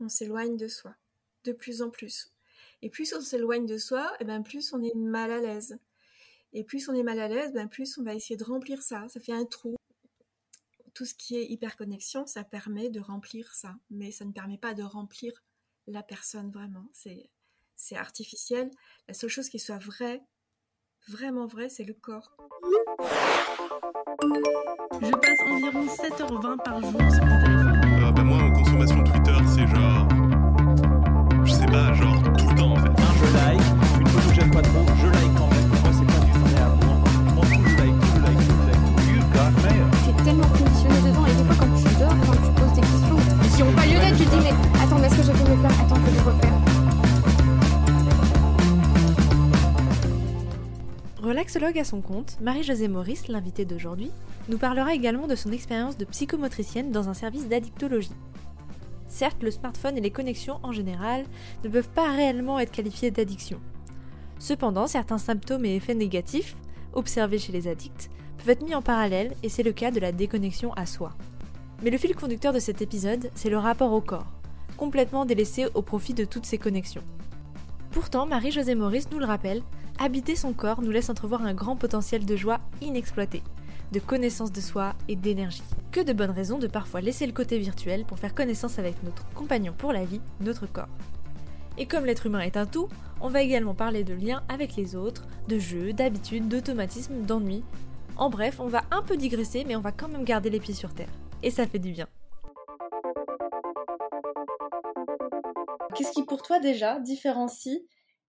on s'éloigne de soi, de plus en plus. Et plus on s'éloigne de soi, et ben plus on est mal à l'aise. Et plus on est mal à l'aise, ben plus on va essayer de remplir ça. Ça fait un trou. Tout ce qui est hyperconnexion, ça permet de remplir ça. Mais ça ne permet pas de remplir la personne vraiment. C'est, artificiel. La seule chose qui soit vraie, vraiment vraie, c'est le corps. Je passe environ 7h20 par jour sur mon téléphone. Euh, bah moi, en consommation pas tu dis mais est-ce que Attends, que repère. Relaxologue à son compte, Marie-Josée Maurice, l'invitée d'aujourd'hui, nous parlera également de son expérience de psychomotricienne dans un service d'addictologie. Certes, le smartphone et les connexions en général ne peuvent pas réellement être qualifiés d'addiction. Cependant, certains symptômes et effets négatifs, observés chez les addicts, peuvent être mis en parallèle et c'est le cas de la déconnexion à soi. Mais le fil conducteur de cet épisode, c'est le rapport au corps, complètement délaissé au profit de toutes ces connexions. Pourtant, Marie-Josée Maurice nous le rappelle, habiter son corps nous laisse entrevoir un grand potentiel de joie inexploité, de connaissance de soi et d'énergie. Que de bonnes raisons de parfois laisser le côté virtuel pour faire connaissance avec notre compagnon pour la vie, notre corps. Et comme l'être humain est un tout, on va également parler de liens avec les autres, de jeux, d'habitudes, d'automatismes, d'ennuis. En bref, on va un peu digresser, mais on va quand même garder les pieds sur terre. Et ça fait du bien. Qu'est-ce qui pour toi déjà différencie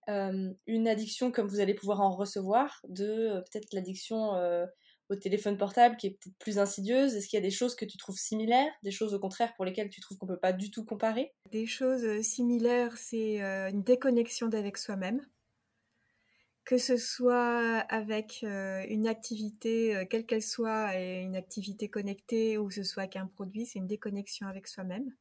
euh, une addiction comme vous allez pouvoir en recevoir de euh, peut-être l'addiction euh, au téléphone portable qui est peut-être plus insidieuse? Est-ce qu'il y a des choses que tu trouves similaires, des choses au contraire pour lesquelles tu trouves qu'on peut pas du tout comparer? Des choses similaires, c'est euh, une déconnexion d'avec soi-même. Que ce soit avec euh, une activité, euh, quelle qu'elle soit, et une activité connectée, ou ce soit qu'un produit, c'est une déconnexion avec soi-même.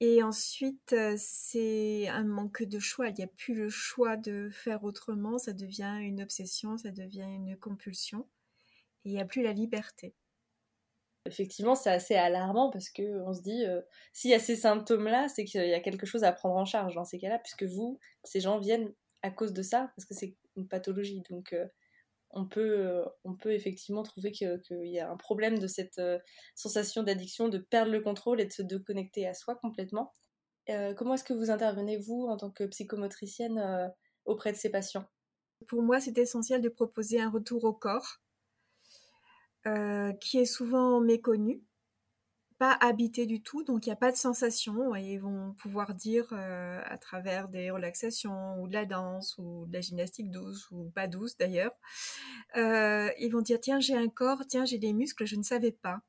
Et ensuite, euh, c'est un manque de choix. Il n'y a plus le choix de faire autrement. Ça devient une obsession, ça devient une compulsion. Et il n'y a plus la liberté. Effectivement, c'est assez alarmant parce que on se dit, s'il y a ces symptômes-là, c'est qu'il y a quelque chose à prendre en charge dans ces cas-là, puisque vous, ces gens viennent à cause de ça, parce que c'est une pathologie. Donc, euh, on, peut, euh, on peut effectivement trouver qu'il y a un problème de cette euh, sensation d'addiction, de perdre le contrôle et de se déconnecter à soi complètement. Comment est-ce que vous intervenez, vous, en tant que psychomotricienne, auprès de ces patients? Pour moi, c'est essentiel de proposer un retour au corps, qui est souvent méconnu, pas habité du tout, donc il n'y a pas de sensation, et ils vont pouvoir dire euh, à travers des relaxations, ou de la danse, ou de la gymnastique douce, ou pas douce d'ailleurs, euh, ils vont dire, tiens, j'ai un corps, tiens, j'ai des muscles, je ne savais pas.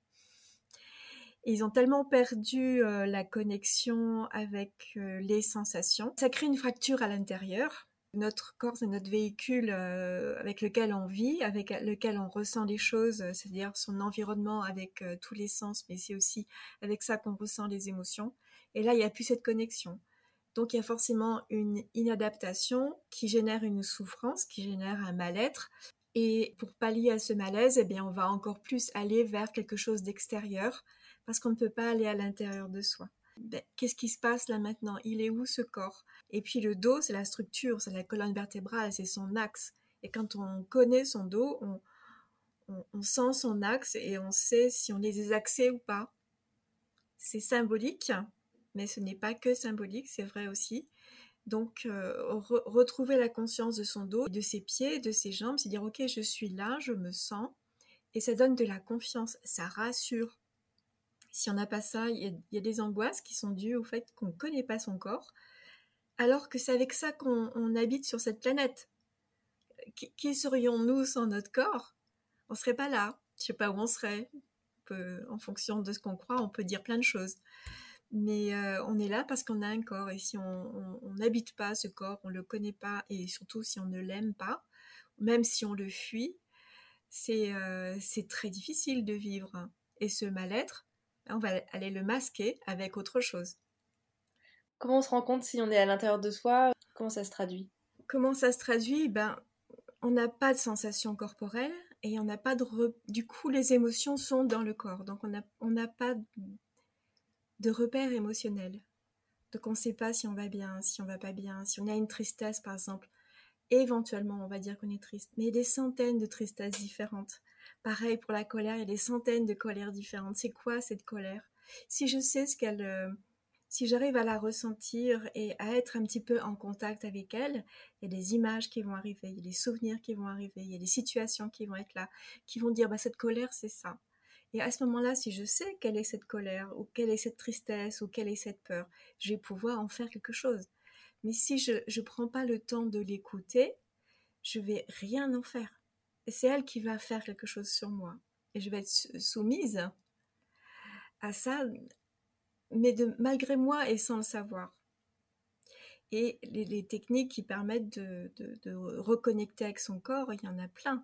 Ils ont tellement perdu euh, la connexion avec les sensations. Ça crée une fracture à l'intérieur. Notre corps, c'est notre véhicule euh, avec lequel on vit, avec lequel on ressent les choses, euh, c'est-à-dire son environnement avec euh, tous les sens, mais c'est aussi avec ça qu'on ressent les émotions. Et là, il n'y a plus cette connexion. Donc, il y a forcément une inadaptation qui génère une souffrance, qui génère un mal-être. Et pour pallier à ce malaise, eh bien, on va encore plus aller vers quelque chose d'extérieur, parce qu'on ne peut pas aller à l'intérieur de soi. Ben, Qu'est-ce qui se passe là maintenant? Il est où ce corps? Et puis le dos, c'est la structure, c'est la colonne vertébrale, c'est son axe. Et quand on connaît son dos, on, sent son axe et on sait si on est désaxé ou pas. C'est symbolique, mais ce n'est pas que symbolique, c'est vrai aussi. Donc, euh, re- retrouver la conscience de son dos, de ses pieds, de ses jambes, c'est dire, ok, je suis là, je me sens, et ça donne de la confiance, ça rassure. Si on n'a pas ça, il y, a, des angoisses qui sont dues au fait qu'on ne connaît pas son corps, alors que c'est avec ça qu'on on habite sur cette planète. Qui, serions-nous sans notre corps? On serait pas là. Je sais pas où on serait. En fonction de ce qu'on croit, on peut dire plein de choses. Mais euh, on est là parce qu'on a un corps. Et si on n'habite pas ce corps, on le connaît pas, et surtout si on ne l'aime pas, même si on le fuit, c'est euh, très difficile de vivre. Et ce mal-être, on va aller le masquer avec autre chose. Comment on se rend compte si on est à l'intérieur de soi? Comment ça se traduit? Comment ça se traduit? Ben, on n'a pas de sensation corporelle et on n'a pas de re- du coup les émotions sont dans le corps, donc on n'a on pas de repère émotionnel. Donc on ne sait pas si on va bien, si on va pas bien, si on a une tristesse par exemple. Éventuellement, on va dire qu'on est triste, mais il y a des centaines de tristesses différentes. Pareil pour la colère, il y a des centaines de colères différentes. C'est quoi cette colère? Si je sais ce qu'elle, euh, si j'arrive à la ressentir et à être un petit peu en contact avec elle, il y a des images qui vont arriver, il y a des souvenirs qui vont arriver, il y a des situations qui vont être là, qui vont dire bah cette colère c'est ça. Et à ce moment-là, si je sais quelle est cette colère, ou quelle est cette tristesse, ou quelle est cette peur, je vais pouvoir en faire quelque chose. Mais si je ne prends pas le temps de l'écouter, je vais rien en faire. C'est elle qui va faire quelque chose sur moi. Et je vais être soumise à ça, mais malgré moi et sans le savoir. Et les, techniques qui permettent de, de, reconnecter avec son corps, il y en a plein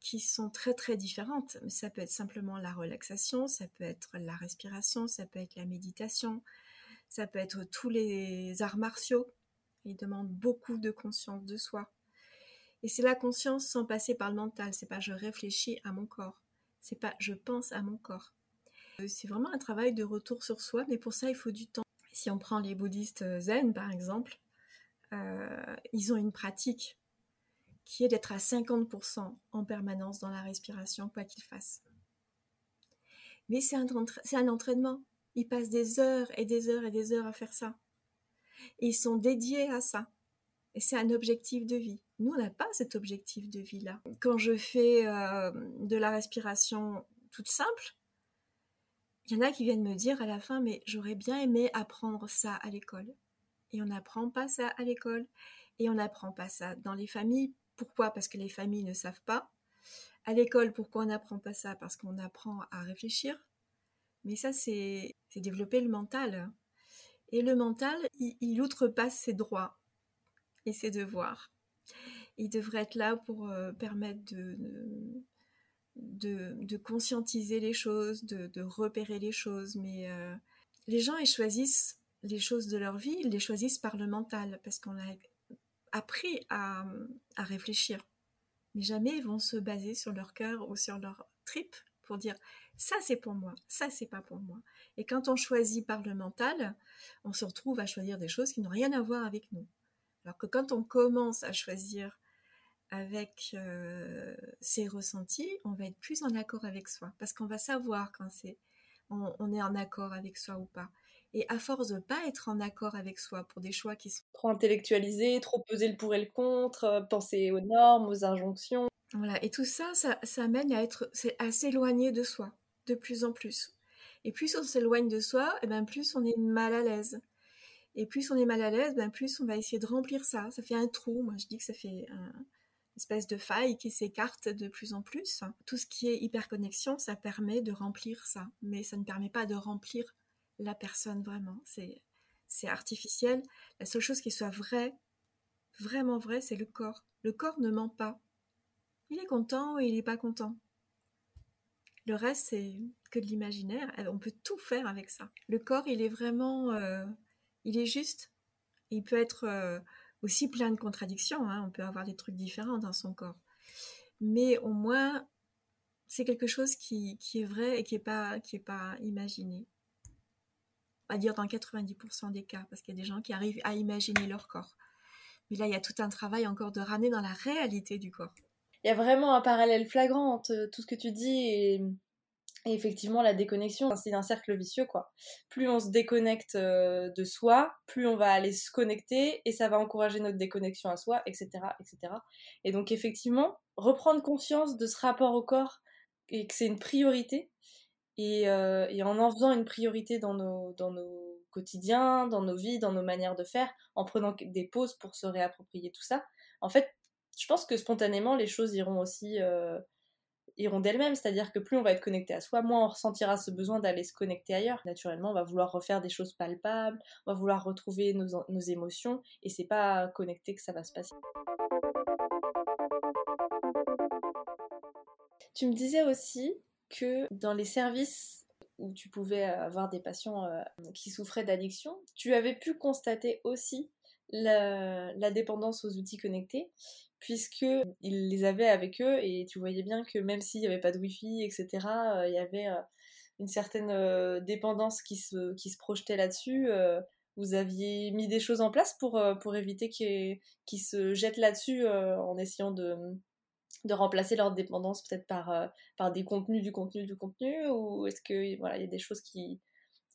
qui sont très très différentes. Ça peut être simplement la relaxation, ça peut être la respiration, ça peut être la méditation, ça peut être tous les arts martiaux. Ils demandent beaucoup de conscience de soi. Et c'est la conscience sans passer par le mental. C'est pas je réfléchis à mon corps. C'est pas je pense à mon corps. Euh, c'est vraiment un travail de retour sur soi, mais pour ça il faut du temps. Si on prend les bouddhistes zen par exemple, euh, ils ont une pratique qui est d'être à 50% en permanence dans la respiration, quoi qu'il fasse. Mais c'est un, entraînement. Ils passent des heures et des heures et des heures à faire ça. Ils sont dédiés à ça. Et c'est un objectif de vie. Nous, on n'a pas cet objectif de vie-là. Quand je fais euh, de la respiration toute simple, il y en a qui viennent me dire à la fin, mais j'aurais bien aimé apprendre ça à l'école. Et on n'apprend pas ça à l'école. Et on n'apprend pas ça dans les familles pourquoi? Parce que les familles ne savent pas. À l'école, pourquoi on n'apprend pas ça? Parce qu'on apprend à réfléchir. Mais ça, c'est développer le mental. Et le mental, il, outrepasse ses droits et ses devoirs. Il devrait être là pour euh, permettre de, conscientiser les choses, de, repérer les choses. Mais euh, les gens, ils choisissent les choses de leur vie, ils les choisissent par le mental, parce qu'on a appris à, réfléchir. Mais jamais ils vont se baser sur leur cœur ou sur leur trip pour dire ça c'est pour moi, ça c'est pas pour moi. Et quand on choisit par le mental, on se retrouve à choisir des choses qui n'ont rien à voir avec nous. Alors que quand on commence à choisir avec euh, ses ressentis, on va être plus en accord avec soi, parce qu'on va savoir quand c'est on, est en accord avec soi ou pas. Et à force de pas être en accord avec soi pour des choix qui sont trop intellectualisés, trop peser le pour et le contre, euh, penser aux normes, aux injonctions. Voilà, et tout ça, ça, ça mène à être à s'éloigner de soi de plus en plus. Et plus on s'éloigne de soi, et eh ben plus on est mal à l'aise. Et plus on est mal à l'aise, ben plus on va essayer de remplir ça. Ça fait un trou. Moi, je dis que ça fait une espèce de faille qui s'écarte de plus en plus. Tout ce qui est hyperconnexion, ça permet de remplir ça. Mais ça ne permet pas de remplir la personne vraiment. C'est, c'est artificiel. La seule chose qui soit vraie, vraiment vraie, c'est le corps. Le corps ne ment pas. Il est content ou il n'est pas content. Le reste, c'est que de l'imaginaire. On peut tout faire avec ça. Le corps, il est vraiment... Euh, il est juste. Il peut être euh, aussi plein de contradictions. Hein. On peut avoir des trucs différents dans son corps. Mais au moins, c'est quelque chose qui, est vrai et qui n'est pas, imaginé à dire dans 90% des cas, parce qu'il y a des gens qui arrivent à imaginer leur corps. Mais là, il y a tout un travail encore de ramener dans la réalité du corps. Il y a vraiment un parallèle flagrant entre tout ce que tu dis effectivement la déconnexion. C'est un cercle vicieux, quoi. Plus on se déconnecte euh, de soi, plus on va aller se connecter et ça va encourager notre déconnexion à soi, etc., etc. Et donc, effectivement, reprendre conscience de ce rapport au corps et que c'est une priorité, euh, et, en en faisant une priorité dans nos, dans nos quotidiens, dans nos vies, dans nos manières de faire, en prenant des pauses pour se réapproprier tout ça, en fait, je pense que spontanément, les choses iront aussi euh, iront d'elles-mêmes. C'est-à-dire que plus on va être connecté à soi, moins on ressentira ce besoin d'aller se connecter ailleurs. Naturellement, on va vouloir refaire des choses palpables, on va vouloir retrouver nos, émotions, et c'est pas connecté que ça va se passer. Tu me disais aussi que dans les services où tu pouvais avoir des patients euh, qui souffraient d'addiction, tu avais pu constater aussi la, dépendance aux outils connectés, puisqu'ils les avaient avec eux et tu voyais bien que même s'il n'y avait pas de Wi-Fi, etc., euh, il y avait euh, une certaine dépendance qui se, qui se projetait là-dessus vous aviez mis des choses en place pour, euh, pour éviter qu'ils qu'ils se jettent là-dessus euh, en essayant de, de remplacer leur dépendance peut-être par, euh, par des contenus, du contenu, du contenu Ou est-ce que voilà, il y a des choses qui,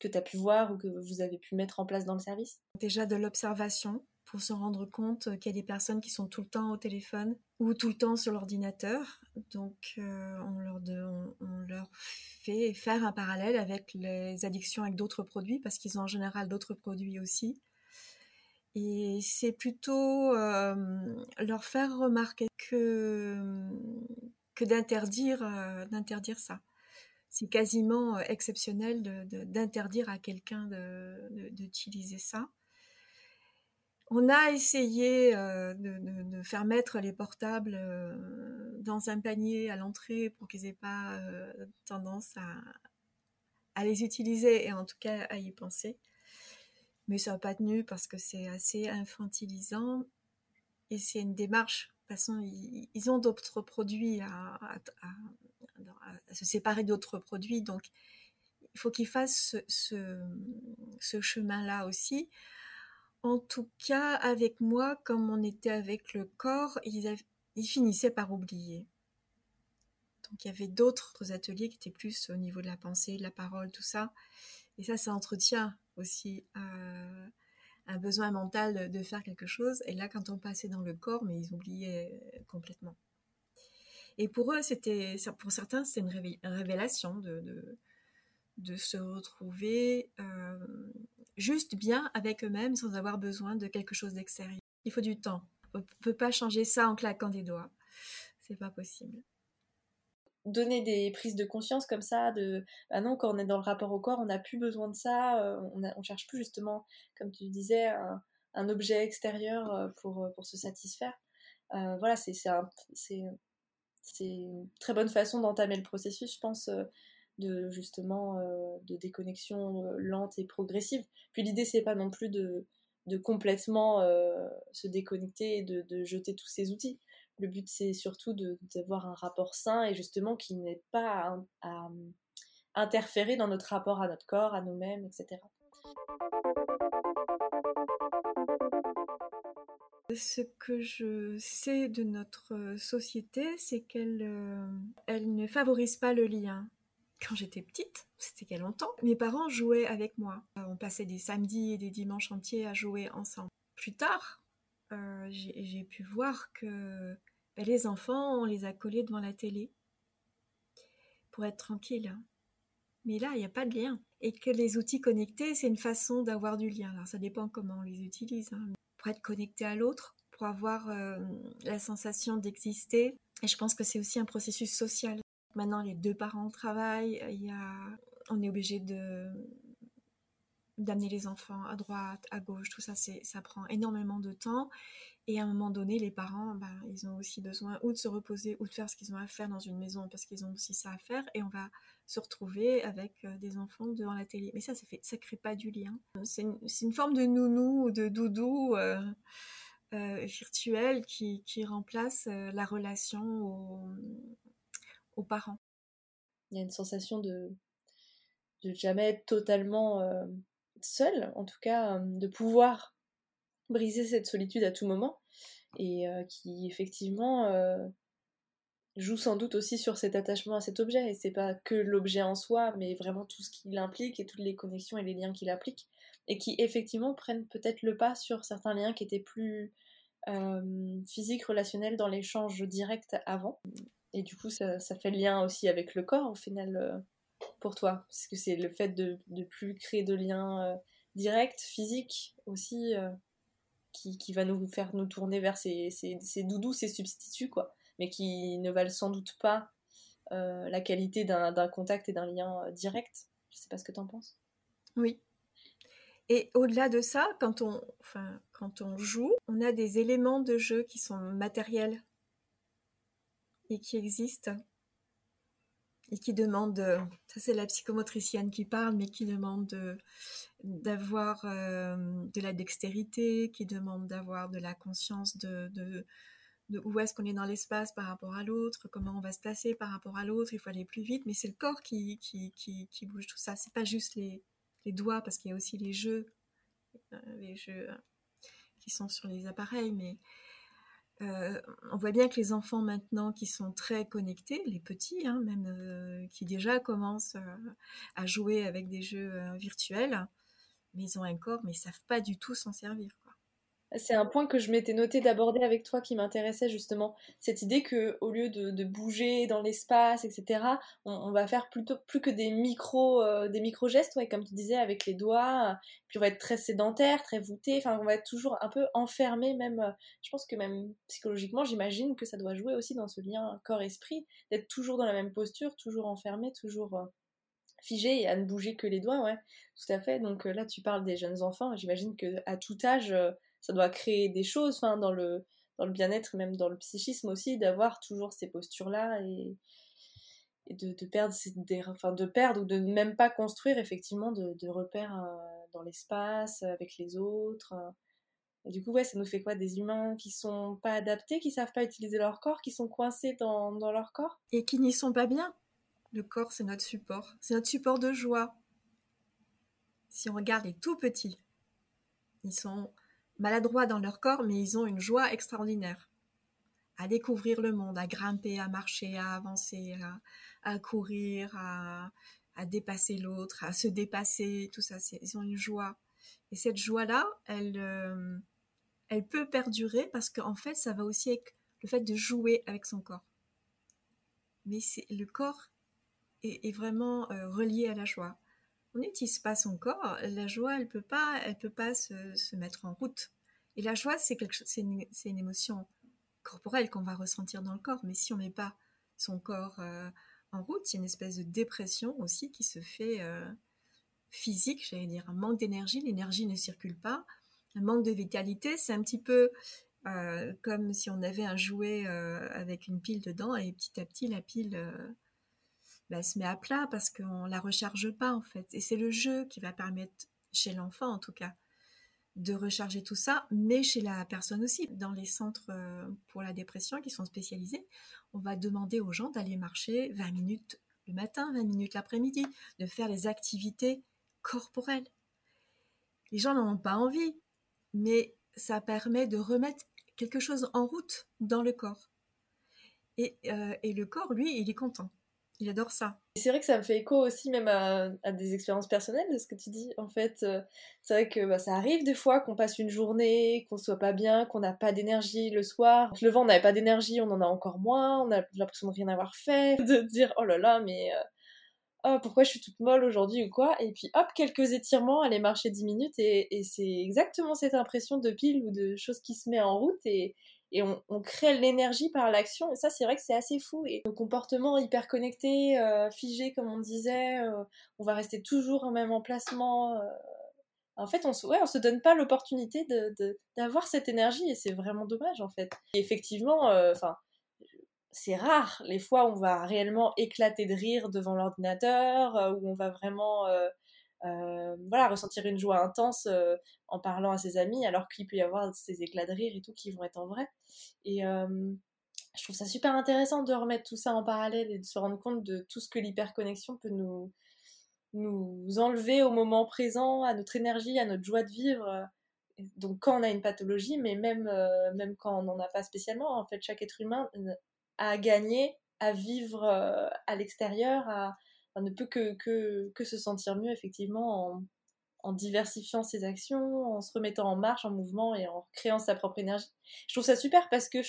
que tu as pu voir ou que vous avez pu mettre en place dans le service? Déjà de l'observation pour se rendre compte qu'il y a des personnes qui sont tout le temps au téléphone ou tout le temps sur l'ordinateur. Donc euh, on, leur fait faire un parallèle avec les addictions avec d'autres produits parce qu'ils ont en général d'autres produits aussi. Et c'est plutôt euh, leur faire remarquer que, que d'interdire euh, ça. C'est quasiment euh, exceptionnel d'interdire à quelqu'un d'utiliser ça. On a essayé euh, de, faire mettre les portables euh, dans un panier à l'entrée pour qu'ils aient pas tendance à, à les utiliser et en tout cas à y penser. Mais ça n'a pas tenu parce que c'est assez infantilisant et c'est une démarche. Ils, ont d'autres produits à, se séparer d'autres produits, donc il faut qu'ils fassent ce, ce- chemin-là aussi. En tout cas, avec moi, comme on était avec le corps, ils finissaient par oublier. Donc il y avait d'autres ateliers qui étaient plus au niveau de la pensée, de la parole, tout ça. Et ça, ça entretient aussi euh, un besoin mental de, faire quelque chose. Et là, quand on passait dans le corps, mais ils oubliaient complètement. Et pour eux, c'était, pour certains, c'était une révé- révélation de, de, se retrouver euh, juste bien avec eux-mêmes sans avoir besoin de quelque chose d'extérieur. Il faut du temps. On peut pas changer ça en claquant des doigts. C'est pas possible. Donner des prises de conscience comme ça de ah non quand on est dans le rapport au corps on n'a plus besoin de ça euh, on, a- cherche plus justement comme tu disais un, objet extérieur euh, pour, pour se satisfaire. Euh, voilà c'est c'est un- c'est c'est une très bonne façon d'entamer le processus je pense euh, de justement euh, de déconnexion euh, lente et progressive. Puis l'idée c'est pas non plus de de complètement euh, se déconnecter et de, de jeter tous ces outils le but, c'est surtout d'avoir un rapport sain et justement qui n'est pas à, à interférer dans notre rapport à notre corps, à nous-mêmes, etc. Ce que je sais de notre société, c'est qu'elle euh, ne favorise pas le lien. Quand j'étais petite, c'était il y a longtemps, mes parents jouaient avec moi. Euh, On passait des samedis et des dimanches entiers à jouer ensemble. Plus tard, euh, j'ai pu voir que ben, les enfants, on les a collés devant la télé pour être tranquille. Mais là, il n'y a pas de lien. Et que les outils connectés, c'est une façon d'avoir du lien. Alors, ça dépend comment on les utilise. hein. Pour être connecté à l'autre, pour avoir euh, la sensation d'exister. Et je pense que c'est aussi un processus social. Maintenant, les deux parents travaillent. Il y a... On est obligé de d'amener les enfants à droite, à gauche, tout ça, c'est, ça prend énormément de temps. Et à un moment donné, les parents, ben, ils ont aussi besoin ou de se reposer ou de faire ce qu'ils ont à faire dans une maison parce qu'ils ont aussi ça à faire. Et on va se retrouver avec euh, des enfants devant la télé. Mais ça, ça fait, crée pas du lien. C'est une, forme de nounou ou de doudou euh, euh, virtuel qui, remplace la relation aux, parents. Il y a une sensation de de jamais être totalement seul, en tout cas de pouvoir briser cette solitude à tout moment et qui effectivement joue sans doute aussi sur cet attachement à cet objet et c'est pas que l'objet en soi mais vraiment tout ce qu'il implique et toutes les connexions et les liens qu'il implique et qui effectivement prennent peut-être le pas sur certains liens qui étaient plus physiques, relationnels dans l'échange direct avant. Et du coup ça, ça fait le lien aussi avec le corps au final pour toi parce que c'est le fait de ne plus créer de liens euh, directs, physiques aussi euh, qui, va nous faire nous tourner vers ces, ces, ces doudous, ces substituts, quoi, mais qui ne valent sans doute pas euh, la qualité d'un contact et d'un lien euh, direct. Je sais pas ce que t'en penses. Oui. Et au-delà de ça, quand on, quand on joue, on a des éléments de jeu qui sont matériels et qui existent et qui demandent, euh, ça c'est la psychomotricienne qui parle, mais qui demande de- d'avoir euh, de la dextérité, qui demande d'avoir de la conscience de, où est-ce qu'on est dans l'espace par rapport à l'autre, comment on va se placer par rapport à l'autre, il faut aller plus vite, mais c'est le corps qui, qui, qui, qui bouge tout ça, c'est pas juste les, les doigts, parce qu'il y a aussi les jeux euh, les jeux qui sont sur les appareils, mais euh, on voit bien que les enfants maintenant qui sont très connectés, les petits, hein, même euh, qui déjà commencent euh, à jouer avec des jeux virtuels, mais ils ont un corps, mais ils savent pas du tout s'en servir. C'est un point que je m'étais noté d'aborder avec toi qui m'intéressait justement. Cette idée que au lieu de, bouger dans l'espace, etc., on, va faire plutôt plus que des micro, euh, des micro gestes, ouais, comme tu disais, avec les doigts. Puis on va être très sédentaire, très voûté. Enfin, on va être toujours un peu enfermé. Même, euh, je pense que même psychologiquement, j'imagine que ça doit jouer aussi dans ce lien corps-esprit, d'être toujours dans la même posture, toujours enfermé, toujours euh, figé et à ne bouger que les doigts, ouais, tout à fait. Donc euh, là, tu parles des jeunes enfants. J'imagine que à tout âge, euh, ça doit créer des choses, enfin, dans le dans le bien-être, même dans le psychisme aussi, d'avoir toujours ces postures-là et, de, perdre, des, enfin, de perdre ou de ne même pas construire effectivement de, repères euh, dans l'espace, avec les autres. euh. Du coup, ouais, ça nous fait quoi? Des humains qui sont pas adaptés, qui savent pas utiliser leur corps, qui sont coincés dans leur corps? Et qui n'y sont pas bien? Le corps, c'est notre support. C'est notre support de joie. Si on regarde les tout petits, ils sont maladroits dans leur corps, mais ils ont une joie extraordinaire. À découvrir le monde, à grimper, à marcher, à avancer, à, courir, à, dépasser l'autre, à se dépasser, tout ça. Ils ont une joie. Et cette joie-là, elle, euh, elle peut perdurer parce qu'en fait, ça va aussi avec le fait de jouer avec son corps. Mais le corps est, est vraiment euh, relié à la joie. On n'utilise pas son corps, la joie, elle peut pas, elle peut pas se, se mettre en route. Et la joie, c'est quelque c'est une, émotion corporelle qu'on va ressentir dans le corps. Mais si on met pas son corps euh, en route, il y a une espèce de dépression aussi qui se fait euh, physique, j'allais dire, un manque d'énergie. L'énergie ne circule pas, un manque de vitalité. C'est un petit peu euh, comme si on avait un jouet avec une pile dedans et petit à petit la pile bah, se met à plat parce qu'on la recharge pas en fait. Et c'est le jeu qui va permettre, chez l'enfant en tout cas, de recharger tout ça, mais chez la personne aussi. Dans les centres euh, pour la dépression qui sont spécialisés, on va demander aux gens d'aller marcher 20 minutes le matin, 20 minutes l'après-midi, de faire les activités corporelles. Les gens n'en ont pas envie, mais ça permet de remettre quelque chose en route dans le corps. Et, euh, et le corps, lui, il est content. Il adore ça. C'est vrai que ça me fait écho aussi même à, des expériences personnelles de ce que tu dis. En fait, euh, c'est vrai que bah, ça arrive des fois qu'on passe une journée, qu'on soit pas bien, qu'on n'a pas d'énergie le soir. Le vent, n'avait pas d'énergie, on en a encore moins, on a l'impression de rien avoir fait, de dire oh là là, mais euh, oh, pourquoi je suis toute molle aujourd'hui ou quoi? Et puis hop, quelques étirements, aller marcher 10 minutes et, et c'est exactement cette impression de pile ou de chose qui se met en route et, et on, crée l'énergie par l'action. Et ça, c'est vrai que c'est assez fou. Et nos comportements hyper connectés, euh, figés, comme on disait, euh, on va rester toujours au même emplacement. euh. En fait, on se, on se donne pas l'opportunité d'avoir cette énergie et c'est vraiment dommage en fait. Et effectivement, enfin, c'est rare les fois où on va réellement éclater de rire devant l'ordinateur, où on va vraiment euh, voilà, ressentir une joie intense euh, en parlant à ses amis, alors qu'il peut y avoir ces éclats de rire et tout qui vont être en vrai. Et je trouve ça super intéressant de remettre tout ça en parallèle et de se rendre compte de tout ce que l'hyperconnexion peut nous, nous enlever au moment présent, à notre énergie, à notre joie de vivre. Donc quand on a une pathologie, mais même, euh, même quand on n'en a pas spécialement, en fait, chaque être humain a gagné à vivre à l'extérieur, à, on ne peut que, que, que se sentir mieux effectivement en, en diversifiant ses actions, en se remettant en marche, en mouvement et en créant sa propre énergie. Je trouve ça super parce que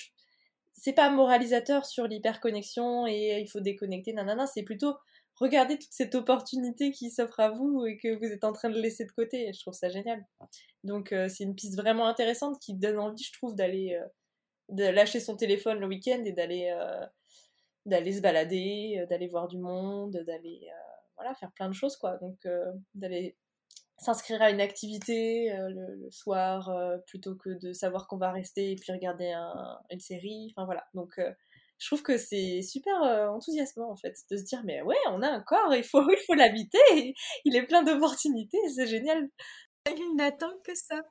c'est pas moralisateur sur l'hyperconnexion et il faut déconnecter, nanana, c'est plutôt regarder toute cette opportunité qui s'offre à vous et que vous êtes en train de laisser de côté. Je trouve ça génial. Donc euh, c'est une piste vraiment intéressante qui donne envie, je trouve, d'aller euh, de lâcher son téléphone le week-end et d'aller euh, d'aller se balader, euh, d'aller voir du monde, d'aller euh, voilà faire plein de choses quoi. Donc euh, d'aller s'inscrire à une activité le, soir plutôt que de savoir qu'on va rester et puis regarder un- une série. Enfin voilà. Donc je trouve que c'est super enthousiasmant en fait de se dire mais ouais on a un corps, il faut il faut l'habiter, il est plein d'opportunités, c'est génial. Il n'attend que ça.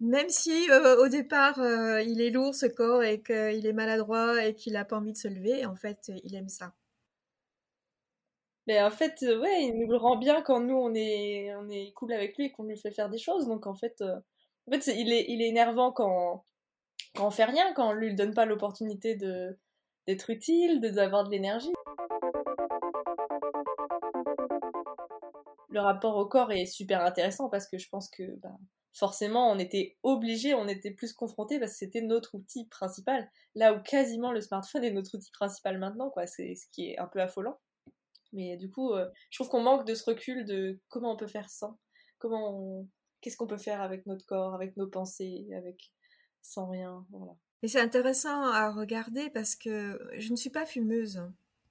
Même si euh, au départ euh, il est lourd ce corps et qu'il est maladroit et qu'il n'a pas envie de se lever, en fait il aime ça. Mais en fait, euh, ouais, il nous le rend bien quand nous on est, on est cool avec lui et qu'on lui fait faire des choses. Donc en fait, en fait il, est, il est énervant quand, quand on fait rien, quand on lui donne pas l'opportunité de d'être utile, de d'avoir de l'énergie. Le rapport au corps est super intéressant parce que je pense que bah, forcément on était obligé, on était plus confronté parce que c'était notre outil principal. Là où quasiment le smartphone est notre outil principal maintenant, quoi. C'est ce qui est un peu affolant. Mais du coup, euh, je trouve qu'on manque de ce recul de comment on peut faire sans, comment qu'est-ce qu'on peut faire avec notre corps, avec nos pensées, avec sans rien, voilà. Et c'est intéressant à regarder parce que je ne suis pas fumeuse.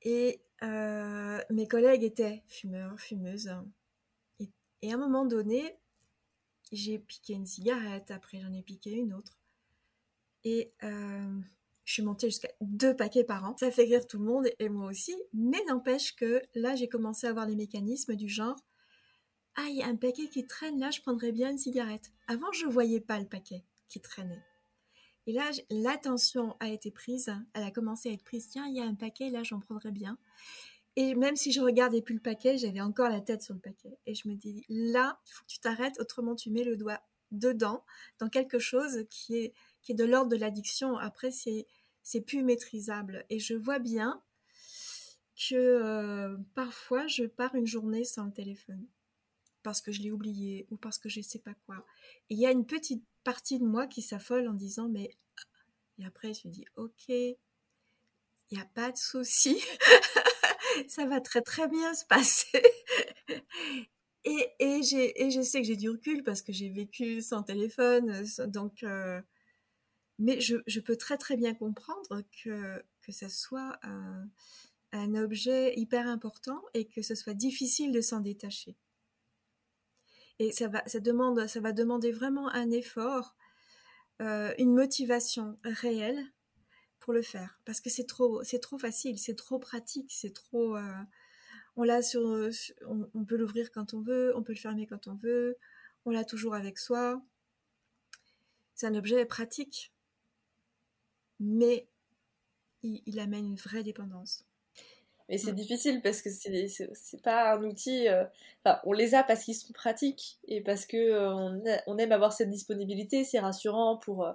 Et euh, mes collègues étaient fumeurs, fumeuses. Et, et à un moment donné, j'ai piqué une cigarette, après j'en ai piqué une autre. Et euh, je suis montée jusqu'à deux paquets par an. Ça fait rire tout le monde et moi aussi. Mais n'empêche que là, j'ai commencé à avoir les mécanismes du genre Ah, y a un paquet qui traîne là, je prendrais bien une cigarette. Avant, je voyais pas le paquet qui traînait. Et là, l'attention a été prise, elle a commencé à être prise. Tiens, il y a un paquet, là, j'en prendrais bien. Et même si je regardais plus le paquet, j'avais encore la tête sur le paquet. Et je me dis, là, il faut que tu t'arrêtes, autrement tu mets le doigt dedans, dans quelque chose qui est, qui est de l'ordre de l'addiction. Après, c'est, c'est plus maîtrisable. Et je vois bien que euh, parfois, je pars une journée sans le téléphone. Parce que je l'ai oublié ou parce que je sais pas quoi. Et il y a une petite partie de moi qui s'affole en disant, mais. Et après, je me dis, ok, il n'y a pas de souci. ça va très très bien se passer. et, et, je sais que j'ai du recul parce que j'ai vécu sans téléphone. euh, Donc, euh, mais je, je peux très très bien comprendre que, que ça soit un, un objet hyper important et que ce soit difficile de s'en détacher. Et ça va, ça demande, ça va demander vraiment un effort, euh, une motivation réelle pour le faire, parce que c'est trop, c'est trop facile, c'est trop pratique, c'est trop. euh, on l'a sur, sur- on, on peut l'ouvrir quand on veut, on peut le fermer quand on veut, on l'a toujours avec soi. C'est un objet pratique, mais il, il amène une vraie dépendance. Mais c'est difficile parce que c'est c'est- c'est pas un outil. euh, Enfin, on les a parce qu'ils sont pratiques et parce que euh, on, a- on aime avoir cette disponibilité. C'est rassurant pour,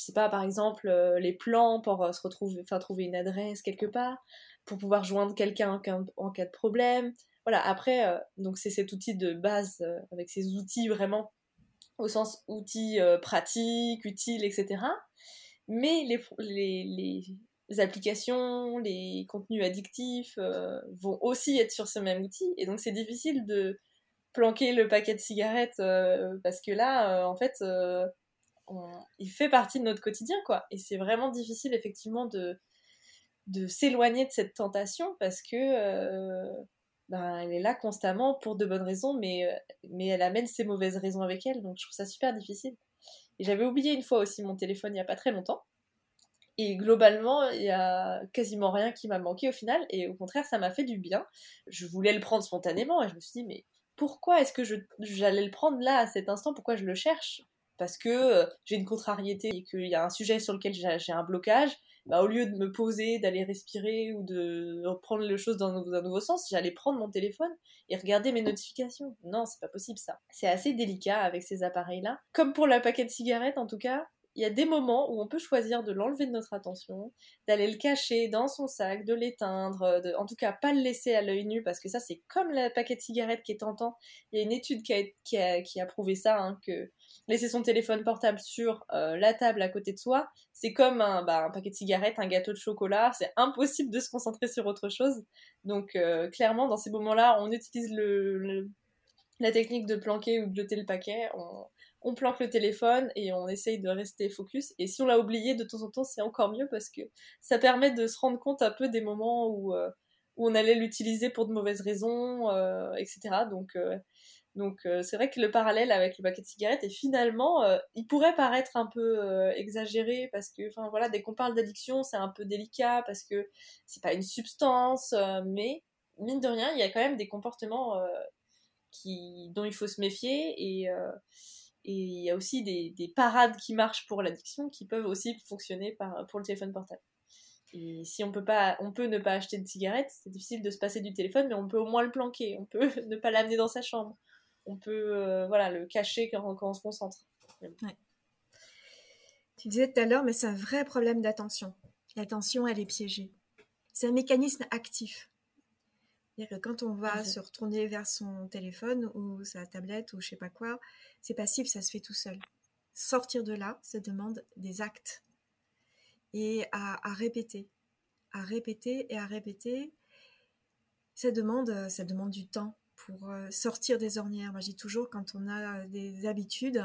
je sais pas, par exemple, euh, les plans pour euh, se retrouver, enfin trouver une adresse quelque part, pour pouvoir joindre quelqu'un en, cas- de problème. Voilà. Après, euh, donc c'est cet outil de base avec ces outils vraiment au sens outils pratiques, utiles, etc. Mais les, applications, les contenus addictifs vont aussi être sur ce même outil. Et donc c'est difficile de planquer le paquet de cigarettes parce que là, en fait, il fait partie de notre quotidien, quoi. Et c'est vraiment difficile, effectivement, de, de s'éloigner de cette tentation parce que euh, ben, elle est là constamment pour de bonnes raisons, mais, euh, mais elle amène ses mauvaises raisons avec elle. Donc je trouve ça super difficile. Et j'avais oublié une fois aussi mon téléphone il n'y a pas très longtemps. Et globalement, il y a quasiment rien qui m'a manqué au final. Et au contraire, ça m'a fait du bien. Je voulais le prendre spontanément et je me suis dit, mais pourquoi est-ce que j'allais le prendre là, à cet instant? Pourquoi je le cherche? Parce que euh, j'ai une contrariété et qu'il y a un sujet sur lequel j'ai un blocage. Bah, au lieu de me poser, d'aller respirer ou de reprendre les choses dans un nouveau, sens, j'allais prendre mon téléphone et regarder mes notifications. Non, c'est pas possible ça. C'est assez délicat avec ces appareils-là. Comme pour le paquet de cigarettes en tout cas, il y a des moments où on peut choisir de l'enlever de notre attention, d'aller le cacher dans son sac, de l'éteindre, de, en tout cas pas le laisser à l'œil nu parce que ça c'est comme le paquet de cigarettes qui est tentant. Il y a une étude qui a prouvé ça, hein, que laisser son téléphone portable sur euh, la table à côté de soi, c'est comme un, bah, un paquet de cigarettes, un gâteau de chocolat, c'est impossible de se concentrer sur autre chose. Donc euh, clairement dans ces moments-là, on utilise la technique de planquer ou de jeter le paquet. On, planque le téléphone et on essaye de rester focus. Et si on l'a oublié de temps en temps, c'est encore mieux parce que ça permet de se rendre compte un peu des moments où, euh, on allait l'utiliser pour de mauvaises raisons, etc. Donc, donc euh, c'est vrai que le parallèle avec le paquet de cigarettes, et finalement, euh, il pourrait paraître un peu euh, exagéré parce que, enfin voilà, dès qu'on parle d'addiction, c'est un peu délicat parce que c'est pas une substance, mais mine de rien, il y a quand même des comportements dont il faut se méfier et il y a aussi des, des parades qui marchent pour l'addiction qui peuvent aussi fonctionner pour le téléphone portable. Et si on peut pas, on peut ne pas acheter de cigarettes, c'est difficile de se passer du téléphone, mais on peut au moins le planquer. On peut ne pas l'amener dans sa chambre. On peut, euh, voilà, le cacher quand, quand on se concentre. Tu disais tout à l'heure, mais c'est un vrai problème d'attention. L'attention, elle est piégée. C'est un mécanisme actif. C'est-à-dire que quand on va Mhm. se retourner vers son téléphone ou sa tablette ou je sais pas quoi, c'est passif, ça se fait tout seul. Sortir de là, ça demande des actes et à, à répéter, à répéter et à répéter. Ça demande, ça demande du temps pour euh, sortir des ornières. Moi, je dis toujours quand on a des habitudes.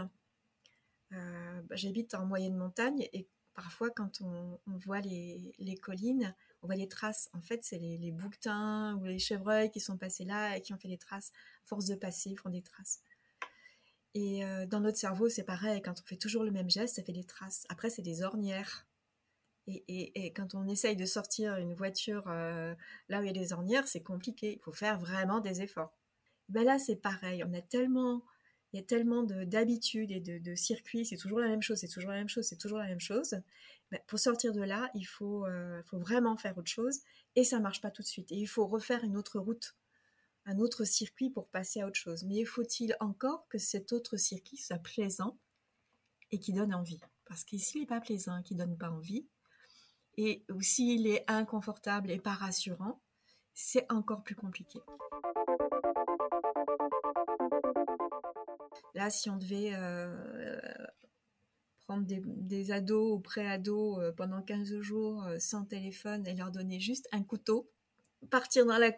euh, bah, J'habite en moyenne montagne et parfois quand on, voit les, collines, on voit les traces. En fait, c'est les, les bouquetins ou les chevreuils qui sont passés là et qui ont fait des traces. Force de passer, ils font des traces. Et euh, dans notre cerveau, c'est pareil. Quand on fait toujours le même geste, ça fait des traces. Après, c'est des ornières. Et, quand on essaye de sortir une voiture là où il y a des ornières, c'est compliqué. Il faut faire vraiment des efforts. Ben là, c'est pareil. On a tellement, il y a tellement de- d'habitudes et de, de circuits. C'est toujours la même chose. C'est toujours la même chose. C'est toujours la même chose. Ben, pour sortir de là, il faut, euh, faut vraiment faire autre chose. Et ça marche pas tout de suite. Et il faut refaire une autre route, un autre circuit pour passer à autre chose. Mais faut-il encore que cet autre circuit soit plaisant et qui donne envie? Parce que s'il n'est pas plaisant, qui donne pas envie, et ou s'il est inconfortable et pas rassurant, c'est encore plus compliqué. Là, si on devait euh, prendre des, ados ou pré-ados euh, pendant 15 jours euh, sans téléphone et leur donner juste un couteau, partir dans la,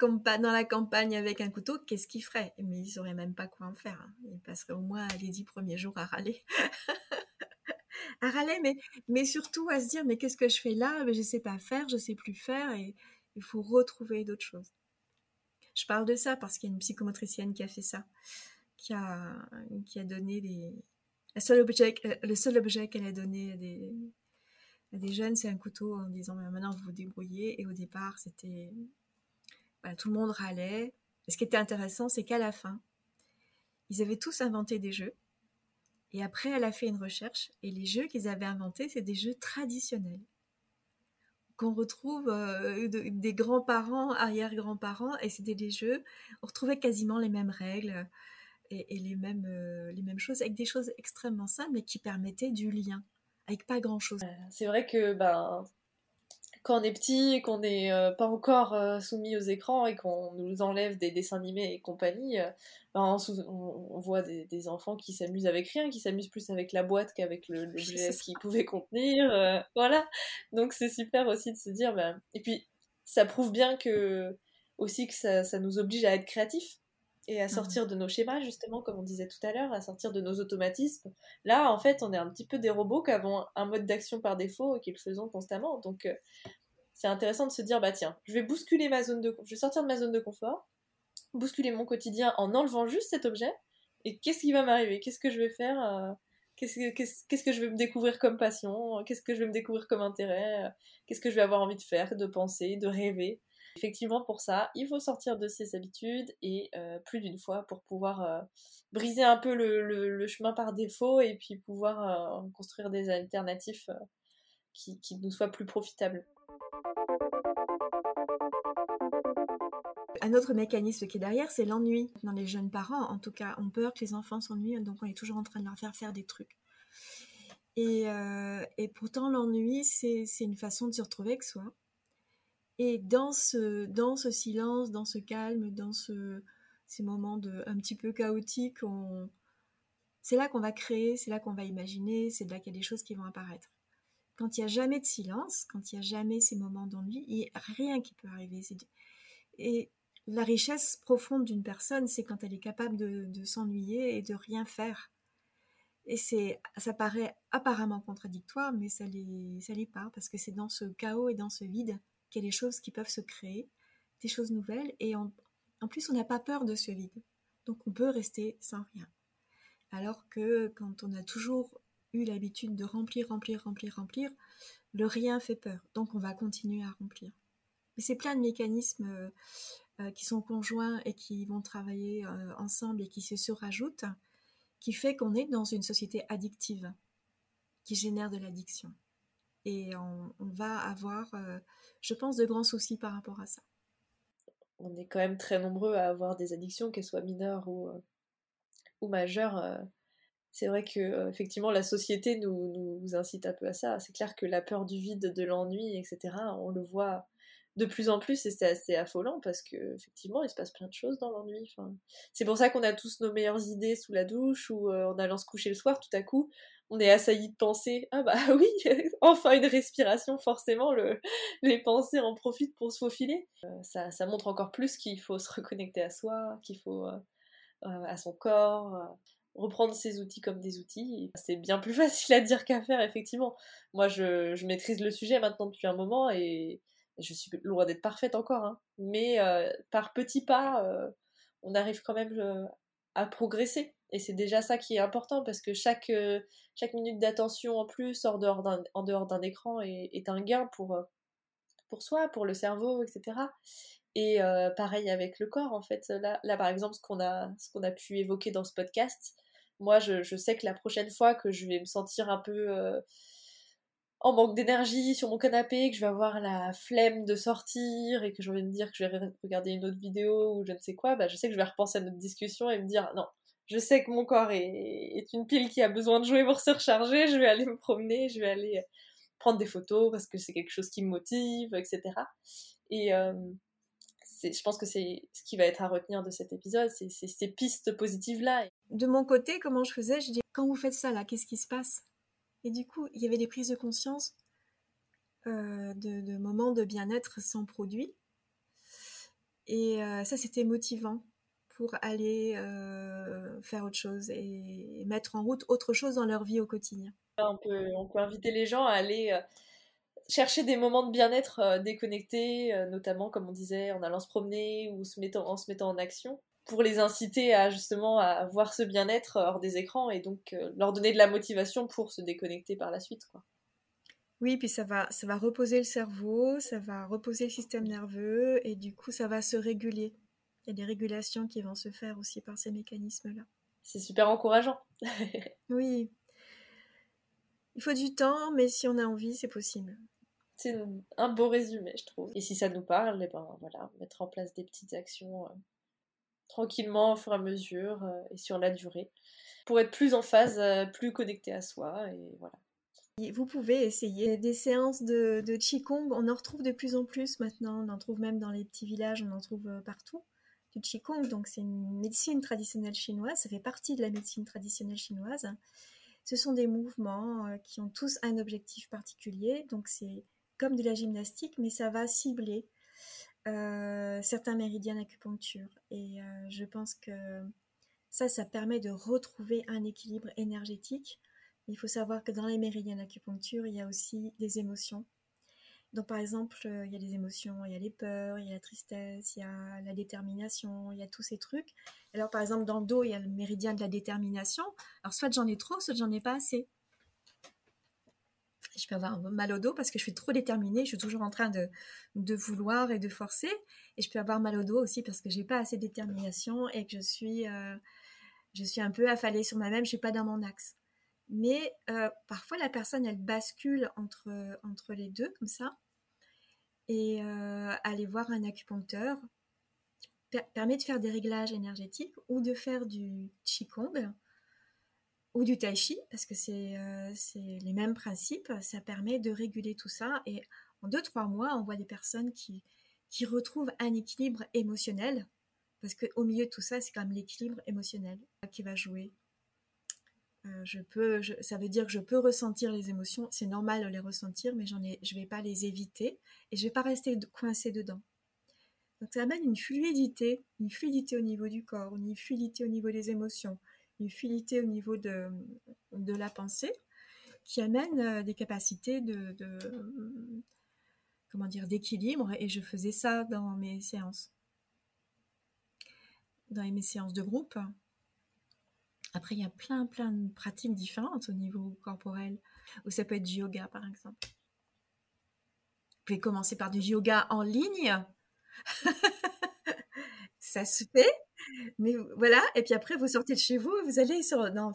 campagne avec un couteau, qu'est-ce qu'ils feraient? Mais ils sauraient même pas quoi en faire. hein. Ils passeraient au moins les 10 premiers jours à râler. à râler, mais, surtout à se dire, mais qu'est-ce que je fais là? Mais Je sais pas faire, je sais plus faire, et il faut retrouver d'autres choses. Je parle de ça parce qu'il y a une psychomotricienne qui a fait ça, qui a, qui a donné les... Le seul objet, le seul objet qu'elle a donné à des, à des jeunes, c'est un couteau en disant bah, maintenant vous vous débrouillez. Et au départ, c'était. voilà, tout le monde râlait. Et ce qui était intéressant, c'est qu'à la fin, ils avaient tous inventé des jeux. Et après, elle a fait une recherche. Et les jeux qu'ils avaient inventés, c'est des jeux traditionnels qu'on retrouve euh, de- des grands-parents, arrière-grands-parents, et c'était des jeux, on retrouvait quasiment les mêmes règles et, et les, mêmes, euh, les mêmes choses, avec des choses extrêmement simples, mais qui permettaient du lien, avec pas grand-chose. C'est vrai que ben, quand on est petit et qu'on n'est euh, pas encore euh, soumis aux écrans et qu'on nous enlève des dessins animés et compagnie, euh, ben, on, sou- on- on voit des, des enfants qui s'amusent avec rien, qui s'amusent plus avec la boîte qu'avec le- l'objet qu'ils pouvaient contenir. voilà. Donc c'est super aussi de se dire. Ben... Et puis ça prouve bien que aussi que ça, ça nous oblige à être créatifs et à sortir de nos schémas, justement, comme on disait tout à l'heure, à sortir de nos automatismes. Là, en fait, on est un petit peu des robots qui avons un mode d'action par défaut et qui le faisons constamment. Donc, euh, c'est intéressant de se dire, bah tiens, je vais bousculer ma zone de, je vais sortir de ma zone de confort, bousculer mon quotidien en enlevant juste cet objet. Et qu'est-ce qui va m'arriver? Qu'est-ce que je vais faire? Euh, Qu'est-ce que, qu'est-ce, qu'est-ce que je vais me découvrir comme passion? Qu'est-ce que je vais me découvrir comme intérêt? Qu'est-ce que je vais avoir envie de faire, de penser, de rêver? Effectivement, pour ça, il faut sortir de ses habitudes et euh, plus d'une fois pour pouvoir euh, briser un peu le, chemin par défaut et puis pouvoir euh, construire des alternatifs euh, qui, nous soient plus profitables. Un autre mécanisme qui est derrière, c'est l'ennui. Dans les jeunes parents, en tout cas, on peur que les enfants s'ennuient, donc on est toujours en train de leur faire faire des trucs. Et, et pourtant, l'ennui, c'est une façon de se retrouver avec soi. Et dans ce, dans ce silence, dans ce calme, dans ce, ces moments de, un petit peu chaotiques, c'est là qu'on va créer, c'est là qu'on va imaginer, c'est là qu'il y a des choses qui vont apparaître. Quand il n'y a jamais de silence, quand il n'y a jamais ces moments d'ennui, il n'y a rien qui peut arriver. C'est- Et la richesse profonde d'une personne, c'est quand elle est capable de, de s'ennuyer et de rien faire. Et c'est, ça paraît apparemment contradictoire, mais ça l'est, ça l'est pas, parce que c'est dans ce chaos et dans ce vide qu'il y a des choses qui peuvent se créer, des choses nouvelles, et en, plus on n'a pas peur de ce vide. Donc on peut rester sans rien. Alors que quand on a toujours eu l'habitude de remplir, remplir, remplir, remplir, le rien fait peur. Donc on va continuer à remplir. Mais c'est plein de mécanismes euh, euh, qui sont conjoints et qui vont travailler euh, ensemble et qui se surajoutent, qui fait qu'on est dans une société addictive, qui génère de l'addiction. Et on, va avoir, euh, je pense, de grands soucis par rapport à ça. On est quand même très nombreux à avoir des addictions, qu'elles soient mineures ou, euh, majeures. euh. C'est vrai que effectivement la société nous, incite un peu à ça. C'est clair que la peur du vide, de l'ennui, etc. On le voit de plus en plus et c'est assez affolant parce que effectivement il se passe plein de choses dans l'ennui. C'est pour ça qu'on a tous nos meilleures idées sous la douche ou en allant se coucher le soir. Tout à coup, on est assailli de pensées. Ah bah oui, enfin une respiration. Forcément, le, les pensées en profitent pour se faufiler. Euh, ça, ça montre encore plus qu'il faut se reconnecter à soi, qu'il faut euh, euh, à son corps. reprendre ces outils comme des outils, c'est bien plus facile à dire qu'à faire, effectivement. Moi, je, maîtrise le sujet maintenant depuis un moment et je suis loin d'être parfaite encore, hein. mais par petits pas, on arrive quand même à progresser. Et c'est déjà ça qui est important parce que chaque, euh, chaque minute d'attention en plus en dehors d'un écran est, un gain pour, euh, pour soi, pour le cerveau, etc. Et euh, pareil avec le corps, en fait. Là, là par exemple, ce qu'on a, qu'on a pu évoquer dans ce podcast, moi, je, sais que la prochaine fois que je vais me sentir un peu en manque d'énergie sur mon canapé, que je vais avoir la flemme de sortir et que je vais me dire que je vais re- regarder une autre vidéo ou je ne sais quoi, bah, je sais que je vais repenser à notre discussion et me dire non, je sais que mon corps est, une pile qui a besoin de jouer pour se recharger, je vais aller me promener, je vais aller prendre des photos parce que c'est quelque chose qui me motive, etc. Et euh, je pense que c'est ce qui va être à retenir de cet épisode, c'est ces pistes positives-là. De mon côté, comment je faisais Je dis, quand vous faites ça, là, qu'est-ce qui se passe? Et du coup, il y avait des prises de conscience euh, de, moments de bien-être sans produit. Et euh, ça, c'était motivant pour aller euh, faire autre chose et mettre en route autre chose dans leur vie au quotidien. On peut, on peut inviter les gens à aller euh, chercher des moments de bien-être euh, déconnectés, notamment, comme on disait, en allant se promener ou se mettant, en se mettant en action, pour les inciter à justement à voir ce bien-être hors des écrans et donc leur donner de la motivation pour se déconnecter par la suite. Quoi. Oui, puis ça va, ça va reposer le cerveau, ça va reposer le système nerveux et du coup, ça va se réguler. Il y a des régulations qui vont se faire aussi par ces mécanismes-là. C'est super encourageant. Oui. Il faut du temps, mais si on a envie, c'est possible. C'est un beau résumé, je trouve. Et si ça nous parle, eh ben voilà, mettre en place des petites actions euh, tranquillement au fur et à mesure euh, et sur la durée pour être plus en phase, euh, plus connecté à soi et voilà. Et Vous pouvez essayer des séances de, de Qigong. On en retrouve de plus en plus maintenant. On en trouve même dans les petits villages, on en trouve partout. Du Qigong, donc c'est une médecine traditionnelle chinoise. Ça fait partie de la médecine traditionnelle chinoise. Ce sont des mouvements euh, qui ont tous un objectif particulier. Donc c'est comme de la gymnastique, mais ça va cibler euh, certains méridiens d'acupuncture. Et euh, je pense que ça, ça permet de retrouver un équilibre énergétique. Il faut savoir que dans les méridiens d'acupuncture, il y a aussi des émotions. Donc par exemple, euh, il y a des émotions, il y a les peurs, il y a la tristesse, il y a la détermination, il y a tous ces trucs. Alors par exemple, dans le dos, il y a le méridien de la détermination. Alors soit j'en ai trop, soit j'en ai pas assez. Je peux avoir mal au dos parce que je suis trop déterminée, je suis toujours en train de, vouloir et de forcer. Et je peux avoir mal au dos aussi parce que j'ai pas assez de détermination et que je suis, euh, un peu affalée sur moi-même, je suis pas dans mon axe. Mais euh, parfois, la personne, elle bascule entre les deux, comme ça. Et euh, aller voir un acupuncteur per- permet de faire des réglages énergétiques ou de faire du Qigong ou du Tai Chi, parce que c'est euh, les mêmes principes. Ça permet de réguler tout ça. Et en deux, trois mois, on voit des personnes qui, qui retrouvent un équilibre émotionnel. Parce qu'au milieu de tout ça, c'est quand même l'équilibre émotionnel qui va jouer. Euh, je peux, je- ça veut dire que je peux ressentir les émotions. C'est normal de les ressentir, mais j'en ai, je vais pas les éviter et je vais pas rester coincée dedans. Donc ça amène une fluidité, une fluidité au niveau du corps, une fluidité au niveau des émotions, une fluidité au niveau de, la pensée, qui amène euh, des capacités de comment dire d'équilibre. Et je faisais ça dans mes séances, dans mes séances de groupe. Après, il y a plein, plein de pratiques différentes au niveau corporel, où ça peut être du yoga, par exemple. Vous pouvez commencer par du yoga en ligne. ça se fait. Mais voilà, et puis après, vous sortez de chez vous, vous allez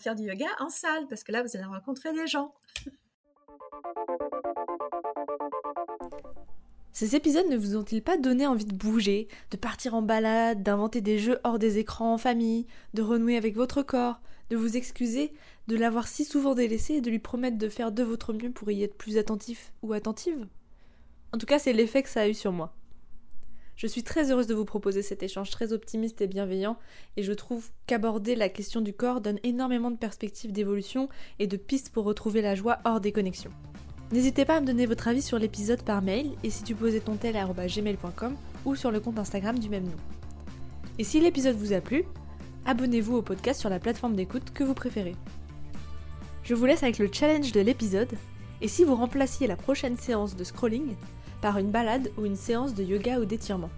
faire du yoga en salle, parce que là, vous allez rencontrer des gens. Ces épisodes ne vous ont-ils pas donné envie de bouger, de partir en balade, d'inventer des jeux hors des écrans en famille, de renouer avec votre corps, de vous excuser de l'avoir si souvent délaissé et de lui promettre de faire de votre mieux pour y être plus attentif ou attentive? En tout cas, c'est l'effet que ça a eu sur moi. Je suis très heureuse de vous proposer cet échange très optimiste et bienveillant, et je trouve qu'aborder la question du corps donne énormément de perspectives d'évolution et de pistes pour retrouver la joie hors des connexions. N'hésitez pas à me donner votre avis sur l'épisode par mail et si tu posais ton tel à gmail.com ou sur le compte Instagram du même nom. Et si l'épisode vous a plu, abonnez-vous au podcast sur la plateforme d'écoute que vous préférez. Je vous laisse avec le challenge de l'épisode, et si vous remplaciez la prochaine séance de scrolling par une balade ou une séance de yoga ou d'étirement.